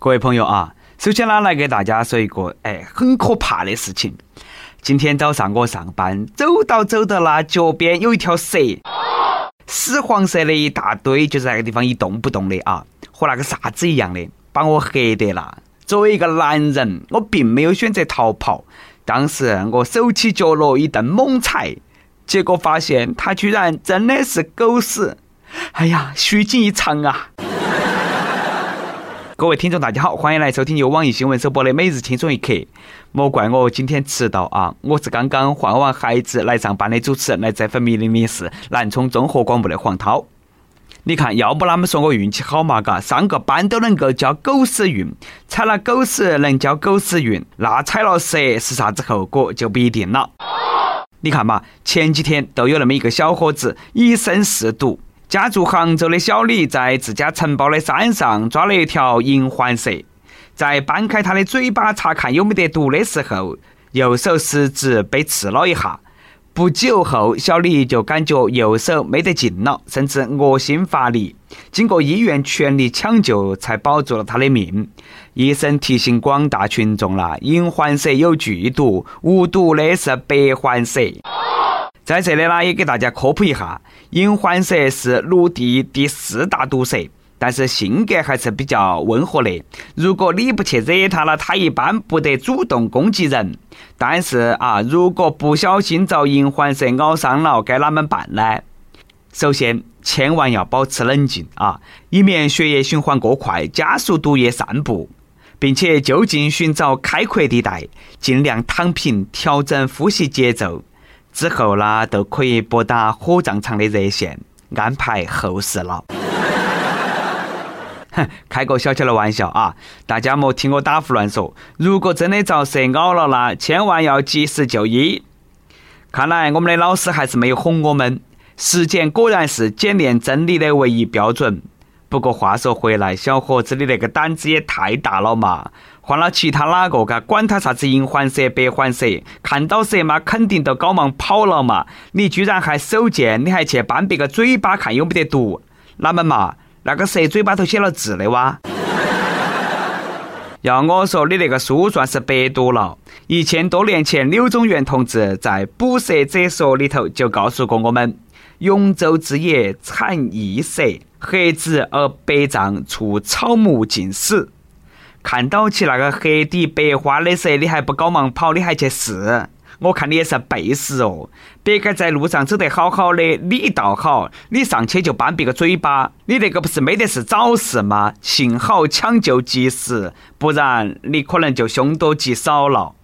各位朋友啊，首先呢，来给大家说一个哎很可怕的事情。今天早上我上班，走到走到那脚边有一条蛇，屎黄色的一大堆，就是那个地方一动不动的啊，和那个啥子一样的，把我吓得了。作为一个男人，我并没有选择逃跑，当时我手起脚落，一顿猛踩，结果发现它居然真的是狗屎！哎呀，虚惊一场啊！各位听众，大家好，欢迎来收听由网易新闻首播的《每日轻松一刻》。莫怪我今天迟到啊，我是刚刚换完孩子来上班的主持人，来自分米的是南充综合广播的黄涛。你看，要不他们说我运气好嘛？嘎，上个班都能够交狗屎运，踩了狗屎能交狗屎运，那踩了蛇是啥子后果就不一定了。你看嘛，前几天都有那么一个小伙子以身试毒。家住杭州的小李在自家承包的山上抓了一条银环蛇，在掰开它的嘴巴查看有没得毒的时候，右手食指被刺了一下。不久后，小李就感觉右手没得劲了，甚至恶心乏力。经过医院全力抢救，才保住了他的命。医生提醒广大群众了：银环蛇有剧毒，无毒的是白环蛇。在这里呢，也给大家科普一下，银环蛇是陆地第四大毒蛇，但是性格还是比较温和的。如果你不去惹它了，它一般不得主动攻击人。但是啊，如果不小心遭银环蛇咬伤了，该啷么办呢？首先，千万要保持冷静啊，以免血液循环过快，加速毒液散布，并且就近寻找开阔地带，尽量躺平，调整呼吸节奏。之后呢，都可以拨打火葬场的热线安排后事了。哼，开个小小的玩笑啊，大家莫听我打胡乱说。如果真的遭蛇咬了呢，千万要及时就医。看来我们的老师还是没有哄我们。时间果然是检验真理的唯一标准。不过话说回来，小伙子你那个胆子也太大了嘛！换了其他哪个，嘎，管他啥子银环蛇、白环蛇，看到蛇嘛，肯定都赶忙跑了嘛。你居然还手贱，你还去扳别个嘴巴看有没得毒？那么嘛，那个蛇嘴巴头写了字的哇？要我说，你那个书算是白读了。一千多年前，柳宗元同志在《捕蛇者说》里头就告诉过我们：永州之野产异蛇，黑子而白脏，触草木尽死。看到起那个黑底白花的蛇，你还不赶忙跑，你还去试？我看你也是背时哦。别个在路上走得好好的，你倒好，你上去就扳别个嘴巴，你那个不是没得事找事吗？幸好抢救及时，不然你可能就凶多吉少了。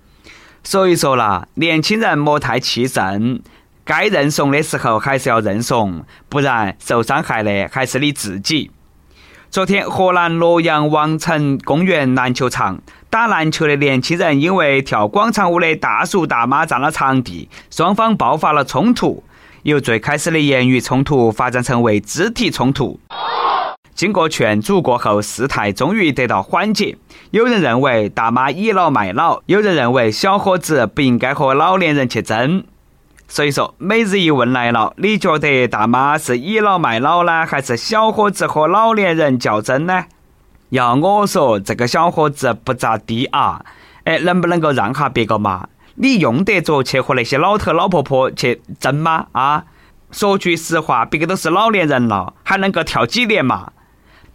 所以说啦，年轻人莫太气盛，该认怂的时候还是要认怂，不然受伤害的还是你自己。昨天，河南洛阳王城公园篮球场打篮球的年轻人因为跳广场舞的大叔大妈占了场地，双方爆发了冲突，由最开始的言语冲突发展成为肢体冲突。经过劝阻过后，事态终于得到缓解。有人认为大妈倚老卖老，有人认为小伙子不应该和老年人去争。所以说，每日一问来了，你觉得大妈是倚老卖老呢，还是小伙子和老年人较真呢？要我说，这个小伙子不咋地啊！哎，能不能够让下别个嘛？你用得着去和那些老头老婆婆去争吗？啊！说句实话，别个都是老年人了，还能够跳几年嘛？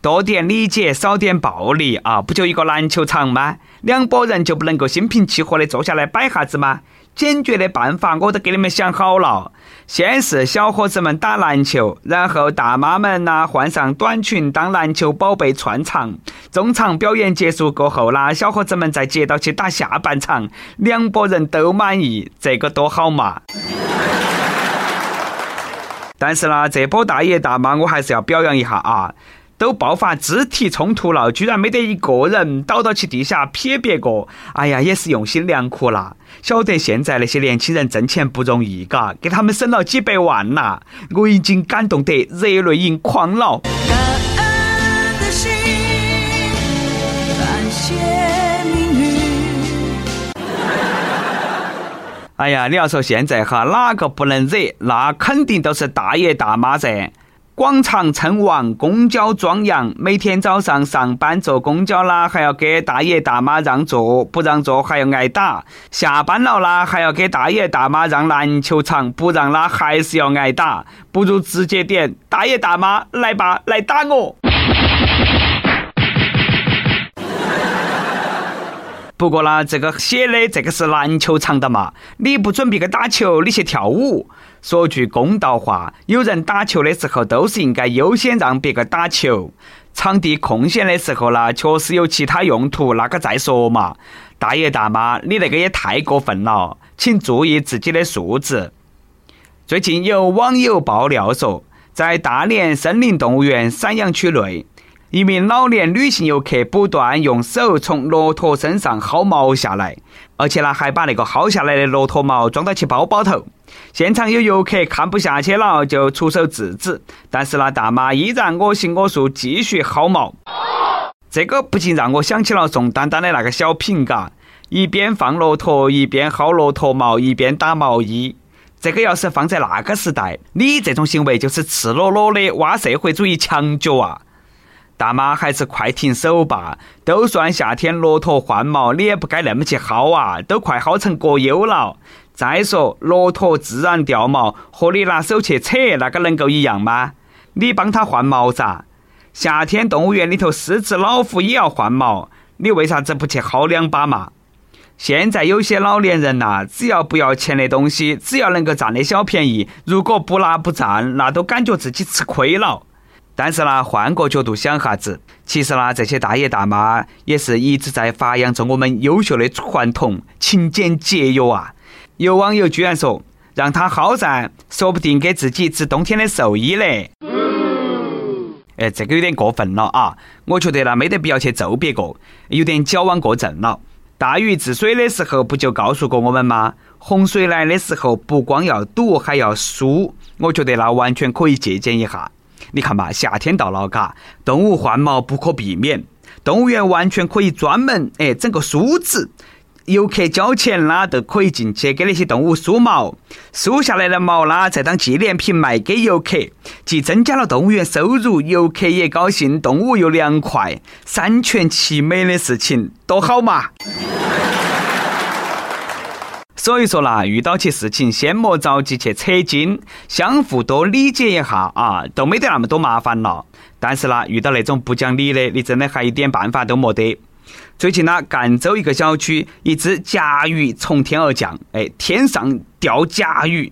多点理解，少点暴力啊！不就一个篮球场吗？两拨人就不能够心平气和的坐下来摆下子吗？解决的办法我都给你们想好了，先是小伙子们打篮球，然后大妈们呢换上短裙当篮球宝贝串场，中场表演结束过后啦，小伙子们再接到去打下半场，两拨人都满意，这个多好嘛！但是呢，这波大爷大妈我还是要表扬一下啊。都爆发肢体冲突了，居然没得一个人倒到去地下撇别个，哎呀，也是用心良苦啦！晓得现在那些年轻人挣钱不容易，嘎，给他们省了几百万呐，我已经感动得热泪盈眶了。哎呀，你要说现在哈，哪个不能惹，那肯定都是大爷大妈噻。广场称王，公交装羊。每天早上上班坐公交啦，还要给大爷大妈让座，不让座还要挨打。下班了啦，还要给大爷大妈让篮球场，不让啦还是要挨打。不如直接点大爷大妈来吧，来打我。不过呢，这个写的这个是篮球场的嘛，你不准备个打球，你去跳舞。说句公道话，有人打球的时候都是应该优先让别个打球。场地空闲的时候呢，确实有其他用途，那个再说嘛。大爷大妈，你那个也太过分了，请注意自己的素质。最近有网友爆料说，在大连森林动物园散养区内。一名老年女性游客不断用手从骆驼身上薅毛下来，而且呢还把那个薅下来的骆驼毛装到其包包头。现场有游客看不下去了，就出手制止，但是呢大妈依然我行我素，继续薅毛。这个不禁让我想起了宋丹丹的那个小品，嘎，一边放骆驼，一边薅骆驼毛，一边打毛衣。这个要是放在那个时代，你这种行为就是赤裸裸的挖社会主义墙角啊！大妈还是快停手吧！都算夏天骆驼换毛，你也不该那么去薅啊！都快薅成国优了。再说，骆驼自然掉毛和你拿手去扯，那个能够一样吗？你帮他换毛噻。夏天动物园里头狮子、老虎也要换毛，你为啥子不去薅两把嘛？现在有些老年人呐，只要不要钱的东西，只要能够占的小便宜，如果不拿不占，那都感觉自己吃亏了。但是呢，换个角度想哈子，其实呢，这些大爷大妈也是一直在发扬着我们优秀的传统，勤俭节约啊。有网友居然说，让他好噻，说不定给自己织冬天的寿衣嘞。哎，这个有点过分了啊！我觉得呢，没得必要去揍别个，有点矫枉过正了。大禹治水的时候不就告诉过我们吗？洪水来的时候，不光要堵，还要疏。我觉得那完全可以借鉴一下。你看嘛，夏天到了，嘎，动物换毛不可避免，动物园完全可以专门哎整个梳子，游客交钱啦都可以进去给那些动物梳毛，梳下来的毛啦再当纪念品卖给游客，既增加了动物园收入，游客也高兴，动物又凉快，三全其美的事情多好嘛！所以说啦，遇到起事情，先莫着急去扯筋，相互多理解一下啊，都没得那么多麻烦了。但是啦，遇到那种不讲理的，你真的还一点办法都没得。最近呢，赣州一个小区，一只甲鱼从天而降，哎，天上掉甲鱼，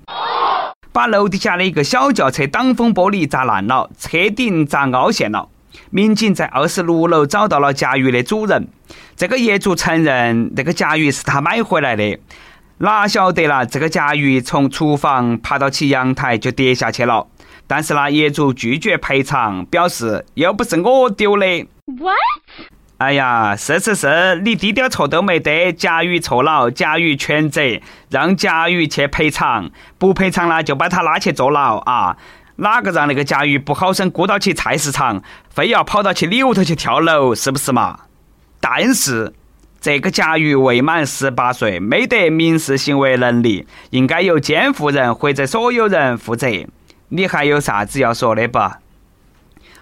把楼底下的一个小轿车挡风玻璃砸烂了，车顶砸凹陷了。民警在二十六楼找到了甲鱼的主人，这个业主承认，那个甲鱼是他买回来的。哪晓得啦？这个甲鱼从厨房爬到其阳台就跌下去了。但是呢，业主拒绝赔偿，表示又不是我丢的。What？哎呀，是是是，你滴点错都没得，甲鱼错了，甲鱼全责，让甲鱼去赔偿，不赔偿呢就把他拉去坐牢啊！哪个让那个甲鱼不好生顾到起菜市场，非要跑到去里屋头去跳楼，是不是嘛？但是。这个甲鱼未满十八岁，没得民事行为能力，应该由监护人或者所有人负责。你还有啥子要说的不？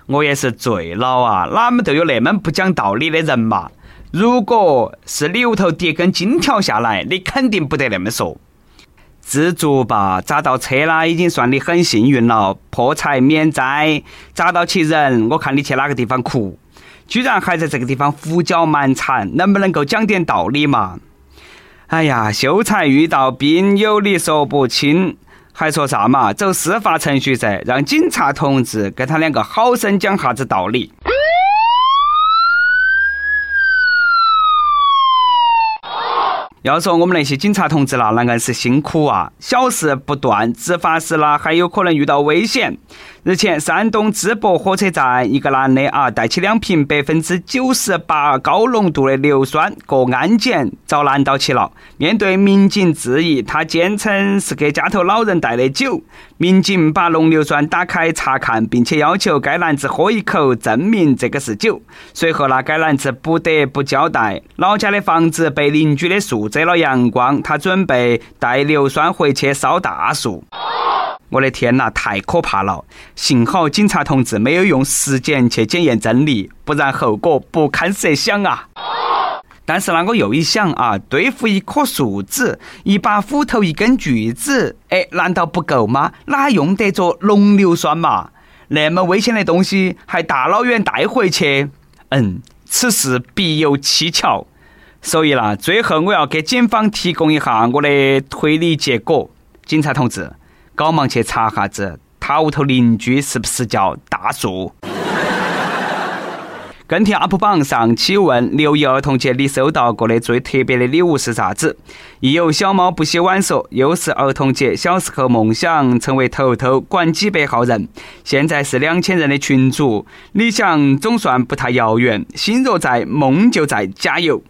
我也是醉了啊！哪么都有那么不讲道理的人嘛？如果是你屋头跌根金条下来，你肯定不得那么说。知足吧，砸到车啦，已经算你很幸运了，破财免灾。砸到起人，我看你去哪个地方哭。居然还在这个地方胡搅蛮缠，能不能够讲点道理嘛？哎呀，秀才遇到兵，有理说不清，还说啥嘛？走司法程序噻，让警察同志给他两个好生讲哈子道理。要说我们那些警察同志啦，那硬是辛苦啊！小事不断，执法时啦还有可能遇到危险。日前，山东淄博火车站，一个男的啊，带起两瓶百分之九十八高浓度的硫酸过安检，遭拦到起了。面对民警质疑，他坚称是给家头老人带的酒。民警把浓硫酸打开查看，并且要求该男子喝一口，证明这个是酒。随后呢，该男子不得不交代，老家的房子被邻居的树遮了阳光，他准备带硫酸回去烧大树。我的天呐，太可怕了！幸好警察同志没有用实践去检验真理，不然后果不堪设想啊！但是呢，我又一想啊，对付一棵树子、一把斧头、一根锯子，哎，难道不够吗？哪用得着浓硫酸嘛？那么危险的东西还大老远带回去？嗯，此事必有蹊跷。所以啦，最后我要给警方提供一下我的推理结果。警察同志，赶忙去查下子，他屋头邻居是不是叫大树？跟帖 UP 榜上，期问六一儿童节你收到过的最特别的礼物是啥子？亦有小猫不洗碗说，又是儿童节，小时候梦想成为头头，管几百号人，现在是两千人的群主，理想总算不太遥远，心若在，梦就在，加油！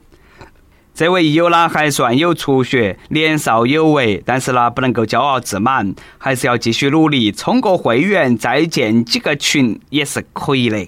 这位益友呢还算有出息，年少有为，但是呢不能够骄傲自满，还是要继续努力，充个会员，再建几个群也是可以的。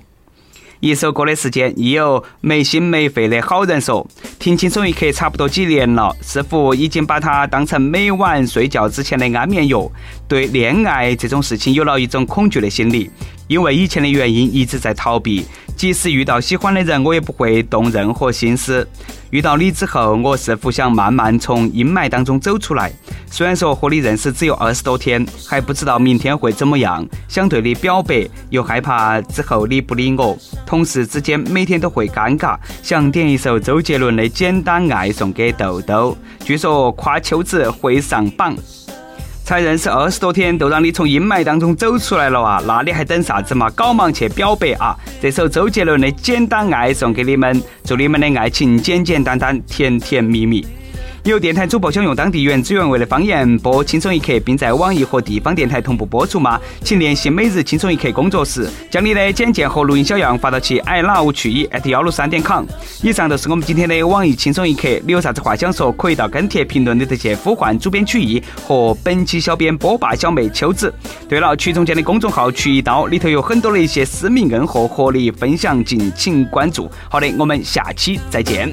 一首歌的时间，亦有没心没肺的好人说：“听轻松一刻差不多几年了，似乎已经把它当成每晚睡觉之前的安眠药。对恋爱这种事情有了一种恐惧的心理，因为以前的原因一直在逃避。即使遇到喜欢的人，我也不会动任何心思。”遇到你之后，我似乎想慢慢从阴霾当中走出来。虽然说和你认识只有二十多天，还不知道明天会怎么样，想对你表白，又害怕之后你不理我。同事之间每天都会尴尬，想点一首周杰伦的《简单爱》送给豆豆。据说夸秋子会上榜。才认识二十多天，都让你从阴霾当中走出来了啊！那你还等啥子嘛？赶忙去表白啊！这首周杰伦的《简单爱》送给你们，祝你们的爱情简简单单、甜甜蜜蜜。有电台主播想用当地原汁原味的方言播《轻松一刻》，并在网易和地方电台同步播出吗？请联系每日轻松一刻工作室，将你的简介和录音小样发到其 i love 去一 at 幺六三点 com。以上就是我们今天的网易轻松一刻，你有啥子话想说，可以到跟帖评论里头去呼唤主编曲艺和本期小编波霸小妹秋子。对了，曲中间的公众号曲一刀里头有很多的一些私密干货和你分享，敬请关注。好的，我们下期再见。